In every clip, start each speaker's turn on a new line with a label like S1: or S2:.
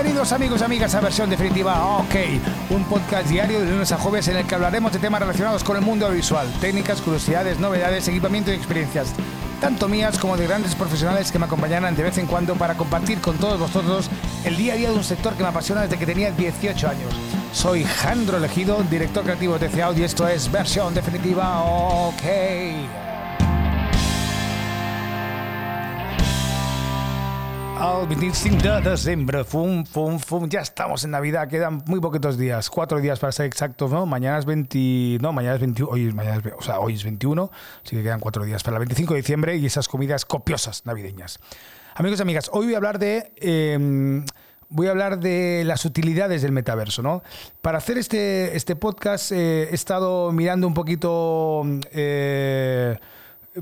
S1: Bienvenidos amigos y amigas a versión definitiva OK, un podcast diario de lunes a jueves en el que hablaremos de temas relacionados con el mundo visual, técnicas, curiosidades, novedades, equipamiento y experiencias, tanto mías como de grandes profesionales que me acompañarán de vez en cuando para compartir con todos vosotros el día a día de un sector que me apasiona desde que tenía 18 años. Soy Jandro Elegido, director creativo de TC y esto es versión definitiva OK. Al 25 de diciembre. Fum, fum, fum. Ya estamos en Navidad. Quedan muy poquitos días. Cuatro días para ser exactos, ¿no? Mañana es 20. No, mañana es 21. Hoy, es, o sea, hoy es 21. Así que quedan cuatro días para el 25 de diciembre y esas comidas copiosas navideñas. Amigos y amigas, hoy voy a hablar de. Em, voy a hablar de las utilidades del metaverso, ¿no? Para hacer este, este podcast eh, he estado mirando un poquito. Eh,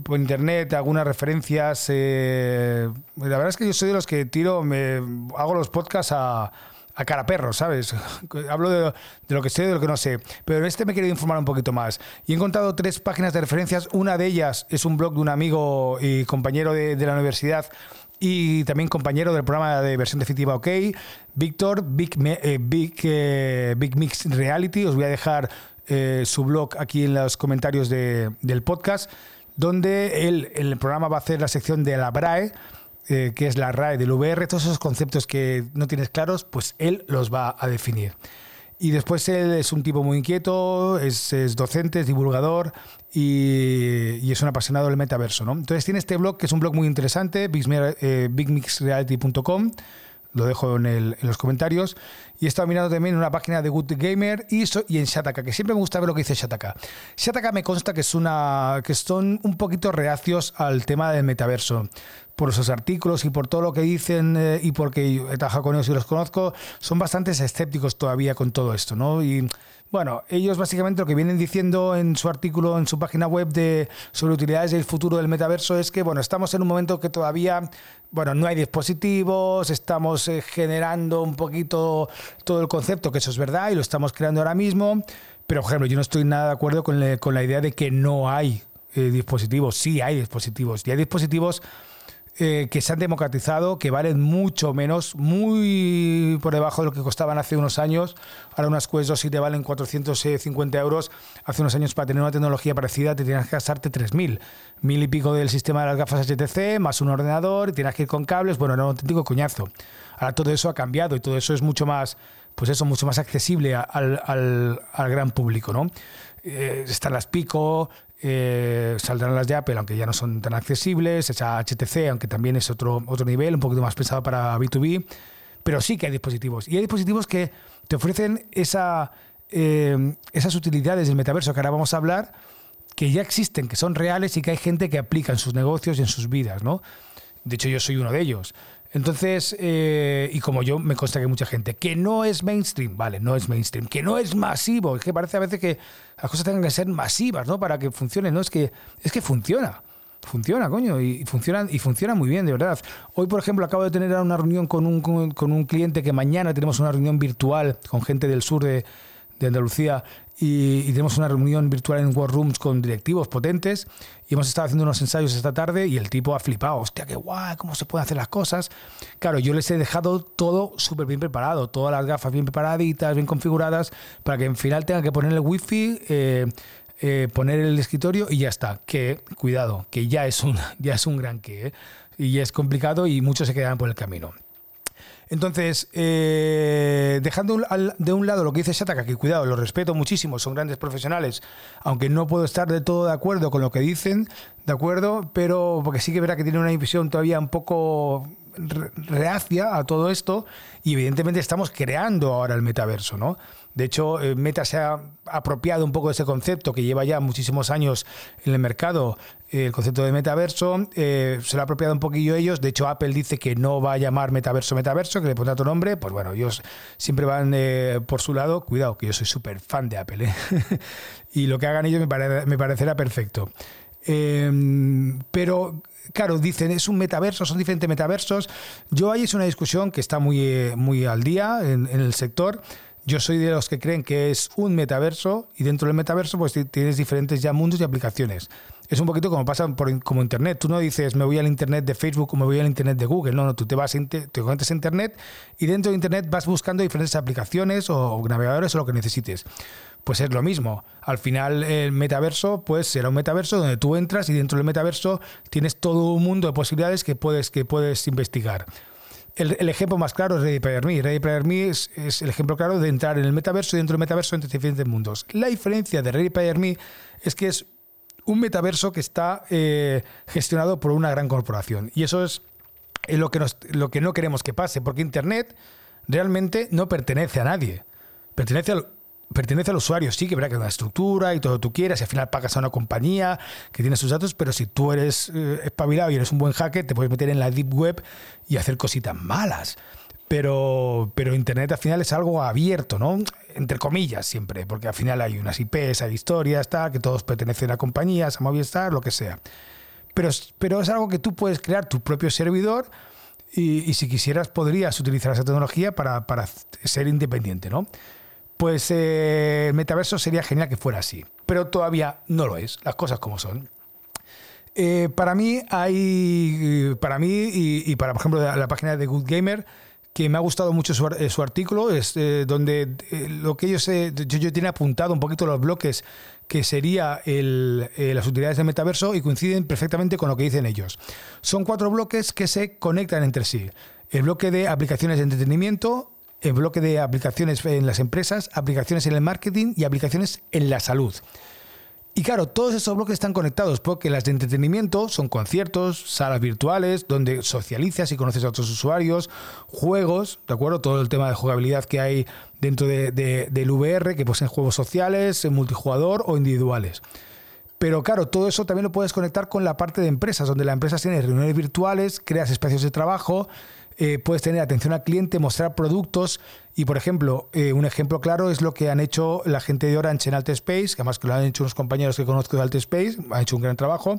S1: por internet algunas referencias. Eh, la verdad es que yo soy de los que tiro, me hago los podcasts a, a cara perro, ¿sabes? Hablo de, lo que sé, de lo que no sé. Pero en este me quiero informar un poquito más. Y he encontrado tres páginas de referencias. Una de ellas es un blog de un amigo y compañero de, la universidad y también compañero del programa de versión definitiva OK, Víctor, Big, eh, Big, eh, Big Mix Reality. Os voy a dejar su blog aquí en los comentarios del podcast donde él en el programa va a hacer la sección de la BRAE, eh, que es la RAE del VR, todos esos conceptos que no tienes claros, pues él los va a definir. Y después él es un tipo muy inquieto, es, docente, es divulgador y, es un apasionado del metaverso. ¿no? Entonces tiene este blog que es un blog muy interesante, bigmixreality.com lo dejo en, los comentarios. Y he estado mirando también en una página de Good Gamer y, y en Shataka, que siempre me gusta ver lo que dice Shataka. Shataka me consta que, es una, que son un poquito reacios al tema del metaverso. Por sus artículos y por todo lo que dicen eh, y porque he trabajado con ellos y los conozco, son bastante escépticos todavía con todo esto. ¿no? Y bueno, ellos básicamente lo que vienen diciendo en su artículo, en su página web de sobre utilidades del futuro del metaverso es que bueno, estamos en un momento que todavía bueno, no hay dispositivos, estamos eh, generando un poquito todo el concepto, que eso es verdad y lo estamos creando ahora mismo, pero por ejemplo, yo no estoy nada de acuerdo con, la idea de que no hay eh, dispositivos, sí hay dispositivos, y hay dispositivos eh, que se han democratizado, que valen mucho menos, muy por debajo de lo que costaban hace unos años. Ahora unas Quest 2 si te valen 450 euros. Hace unos años para tener una tecnología parecida te tenías que gastarte 3.000. Mil y pico del sistema de las gafas HTC, más un ordenador, y tienes que ir con cables. Bueno, era un auténtico coñazo. Ahora todo eso ha cambiado y todo eso es mucho más, pues eso, mucho más accesible al, al, al gran público, ¿no? Eh, están las Pico, eh, saldrán las de Apple, aunque ya no son tan accesibles, esa HTC, aunque también es otro, otro nivel, un poquito más pensado para B2B, pero sí que hay dispositivos. Y hay dispositivos que te ofrecen esa, eh, esas utilidades del metaverso que ahora vamos a hablar, que ya existen, que son reales y que hay gente que aplica en sus negocios y en sus vidas. ¿no? De hecho, yo soy uno de ellos. Entonces, eh, y como yo, me consta que hay mucha gente que no es mainstream, vale, no es mainstream, que no es masivo, es que parece a veces que las cosas tengan que ser masivas, ¿no? Para que funcione, ¿no? Es que, es que funciona. Funciona, coño, y, funciona, y funciona muy bien, de verdad. Hoy, por ejemplo, acabo de tener una reunión con un, con un cliente que mañana tenemos una reunión virtual con gente del sur de, de Andalucía y, tenemos una reunión virtual en War Rooms con directivos potentes y hemos estado haciendo unos ensayos esta tarde y el tipo ha flipado, hostia, qué guay, cómo se pueden hacer las cosas. Claro, yo les he dejado todo súper bien preparado, todas las gafas bien preparaditas, bien configuradas, para que en final tengan que poner el wifi, eh, eh, poner el escritorio y ya está. Que, cuidado, que ya es un, ya es un gran que, ¿eh? y es complicado y muchos se quedan por el camino. Entonces, eh, dejando de un lado lo que dice Shataka, que cuidado, lo respeto muchísimo, son grandes profesionales, aunque no puedo estar de todo de acuerdo con lo que dicen, de acuerdo, pero porque sí que verá que tiene una visión todavía un poco reacia a todo esto y evidentemente estamos creando ahora el metaverso, ¿no? De hecho, eh, Meta se ha apropiado un poco de ese concepto que lleva ya muchísimos años en el mercado, eh, el concepto de metaverso, eh, se lo ha apropiado un poquillo ellos. De hecho, Apple dice que no va a llamar metaverso metaverso, que le pondrá otro nombre. Pues bueno, ellos siempre van por su lado. Cuidado, que yo soy súper fan de Apple. y lo que hagan ellos me, me parecerá perfecto. Em, pero claro, dicen, es un metaverso, son diferentes metaversos. Yo ahí es una discusión que está muy, muy al día en el sector Yo soy de los que creen que es un metaverso y dentro del metaverso pues tienes diferentes ya mundos y aplicaciones. Es un poquito como pasa por, como Internet. Tú no dices me voy al Internet de Facebook o me voy al Internet de Google. No, no, tú te vas te conectas a Internet y dentro de Internet vas buscando diferentes aplicaciones o navegadores o lo que necesites. Pues es lo mismo. Al final el metaverso pues será un metaverso donde tú entras y dentro del metaverso tienes todo un mundo de posibilidades que puedes, que puedes investigar. El, ejemplo más claro es Ready Player Me. Ready Player Me es, el ejemplo claro de entrar en el metaverso y dentro del metaverso entre diferentes mundos. La diferencia de Ready Player Me es que es un metaverso que está eh, gestionado por una gran corporación. Y eso es lo que, lo que no queremos que pase, porque Internet realmente no pertenece a nadie. Pertenece al, pertenece al usuario, sí que verá que es una estructura y todo lo que tú quieras, y al final pagas a una compañía que tiene sus datos, pero si tú eres eh, espabilado y eres un buen hacker, te puedes meter en la deep web y hacer cositas malas. Pero, pero Internet al final es algo abierto, ¿no? Entre comillas siempre, porque al final hay unas IPs, hay historias, tal, que todos pertenecen a compañías, a Movistar, lo que sea. Pero, pero es algo que tú puedes crear tu propio servidor y, y si quisieras podrías utilizar esa tecnología para, para ser independiente, ¿no? Pues eh, el metaverso sería genial que fuera así. Pero todavía no lo es, las cosas como son. Eh, para mí hay, para mí y, para, por ejemplo, la, página de Good Gamer, que me ha gustado mucho su, eh, artículo, es donde lo que ellos, yo, yo tiene apuntado un poquito los bloques que sería las utilidades del metaverso y coinciden perfectamente con lo que dicen ellos. Son cuatro bloques que se conectan entre sí. El bloque de aplicaciones de entretenimiento, el bloque de aplicaciones en las empresas, aplicaciones en el marketing y aplicaciones en la salud. Y claro, todos esos bloques están conectados porque las de entretenimiento son conciertos, salas virtuales, donde socializas y conoces a otros usuarios, juegos, ¿de acuerdo? Todo el tema de jugabilidad que hay dentro de, del VR, que poseen juegos sociales, multijugador o individuales. Pero claro, todo eso también lo puedes conectar con la parte de empresas, donde la empresa tiene reuniones virtuales, creas espacios de trabajo, eh, puedes tener atención al cliente, mostrar productos y, por ejemplo, eh, un ejemplo claro es lo que han hecho la gente de Orange en Space, que además que lo han hecho unos compañeros que conozco de Space, han hecho un gran trabajo,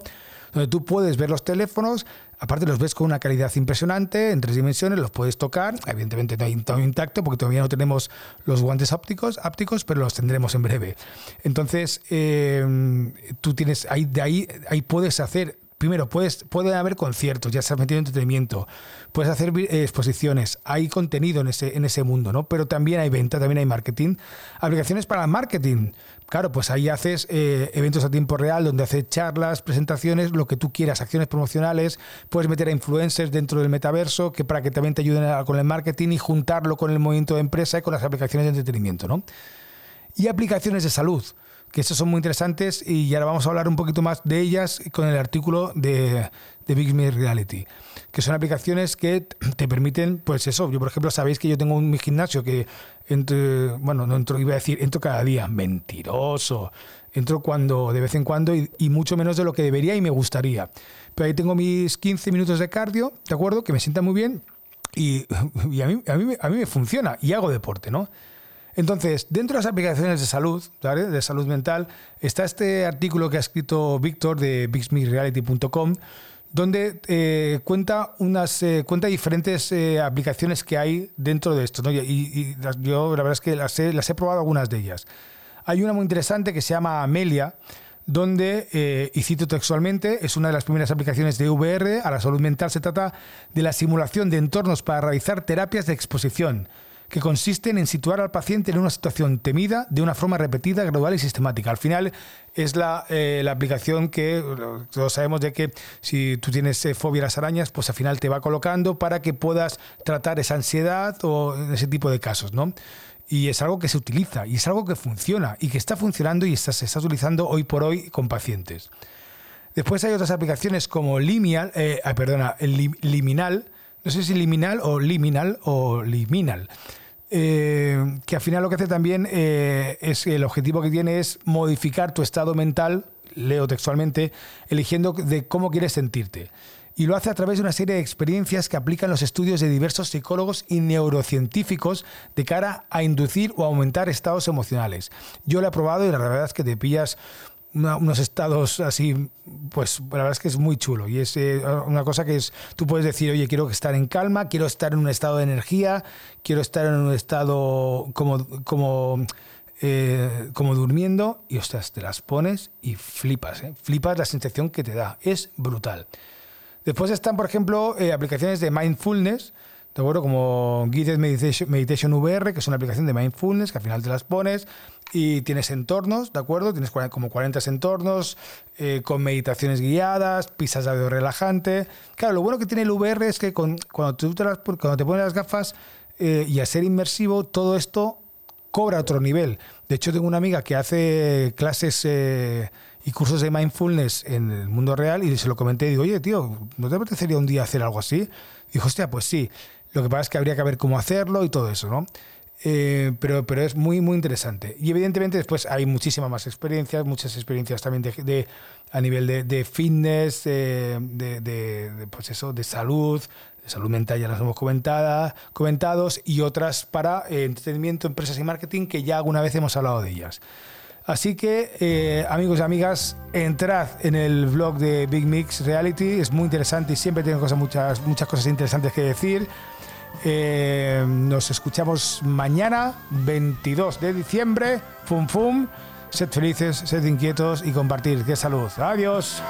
S1: donde tú puedes ver los teléfonos, aparte los ves con una calidad impresionante, en tres dimensiones, los puedes tocar, evidentemente no hay todo intacto porque todavía no tenemos los guantes ópticos, ápticos, pero los tendremos en breve. Entonces, eh, tú tienes, ahí, de ahí, ahí puedes hacer primero, puedes, pueden haber conciertos, ya se has metido en entretenimiento, puedes hacer eh, exposiciones, hay contenido en ese, en ese mundo, ¿no? Pero también hay venta, también hay marketing. Aplicaciones para marketing. Claro, pues ahí haces eh, eventos a tiempo real donde haces charlas, presentaciones, lo que tú quieras, acciones promocionales, puedes meter a influencers dentro del metaverso que para que también te ayuden con el marketing y juntarlo con el movimiento de empresa y con las aplicaciones de entretenimiento, ¿no? Y aplicaciones de salud que esas son muy interesantes y ahora vamos a hablar un poquito más de ellas con el artículo de, de Big Me Reality, que son aplicaciones que te permiten, pues eso, yo por ejemplo sabéis que yo tengo un mi gimnasio que entre, bueno, no entro, iba a decir, entro cada día, mentiroso, entro cuando, de vez en cuando y, y mucho menos de lo que debería y me gustaría. Pero ahí tengo mis 15 minutos de cardio, ¿de acuerdo? Que me sienta muy bien y, y a, mí, a, mí, a mí me funciona y hago deporte, ¿no? Entonces, dentro de las aplicaciones de salud, de salud mental, está este artículo que ha escrito Víctor de bixmereality.com, donde eh, cuenta unas eh, cuenta diferentes eh, aplicaciones que hay dentro de esto. Y, yo la verdad es que las he probado algunas de ellas. Hay una muy interesante que se llama Amelia, donde, y cito textualmente, es una de las primeras aplicaciones de VR a la salud mental. Se trata de la simulación de entornos para realizar terapias de exposición que consisten en situar al paciente en una situación temida de una forma repetida, gradual y sistemática. Al final es la, eh, aplicación que todos sabemos de que si tú tienes eh, fobia a las arañas, pues al final te va colocando para que puedas tratar esa ansiedad o ese tipo de casos, ¿no? Y es algo que se utiliza y es algo que funciona y que está funcionando y está, se está utilizando hoy por hoy con pacientes. Después hay otras aplicaciones como Limial, eh, perdona, Liminal, no sé si Liminal o Liminal o Liminal, eh, que al final lo que hace también eh, es el objetivo que tiene es modificar tu estado mental, leo textualmente, eligiendo de cómo quieres sentirte. Y lo hace a través de una serie de experiencias que aplican los estudios de diversos psicólogos y neurocientíficos de cara a inducir o aumentar estados emocionales. Yo lo he probado y la verdad es que te pillas unos estados así, pues la verdad es que es muy chulo y es eh, una cosa que es, tú puedes decir, oye, quiero estar en calma, quiero estar en un estado de energía, quiero estar en un estado como, como, eh, como durmiendo y ostras, te las pones y flipas, ¿eh? flipas la sensación que te da, es brutal. Después están, por ejemplo, aplicaciones de mindfulness, ¿de acuerdo? Como Guided Meditation, Meditation VR, que es una aplicación de mindfulness que al final te las pones y tienes entornos, ¿de acuerdo? Tienes como 40 entornos eh, con meditaciones guiadas, pisas de audio relajante. Claro, lo bueno que tiene el VR es que cuando, tú te cuando te pones las gafas eh, y a ser inmersivo, todo esto cobra otro nivel. De hecho, tengo una amiga que hace clases eh, y cursos de mindfulness en el mundo real y se lo comenté y digo, oye, tío, ¿no te apetecería un día hacer algo así? Dijo, hostia, pues sí. Lo que pasa es que habría que ver cómo hacerlo y todo eso, ¿no? Eh, pero, pero es muy, muy interesante. Y evidentemente después hay muchísimas más experiencias, muchas experiencias también de, a nivel de, de fitness, de, pues eso, de salud, de salud mental ya las hemos comentado, comentados, y otras para eh, entretenimiento, empresas y marketing, que ya alguna vez hemos hablado de ellas. Así que, eh, amigos y amigas, entrad en el blog de Big Mix Reality, es muy interesante y siempre tiene cosas, muchas, muchas cosas interesantes que decir. Eh, nos escuchamos mañana, 22 de diciembre. Fum, fum. Sed felices, sed inquietos y compartir. ¡Qué salud! ¡Adiós!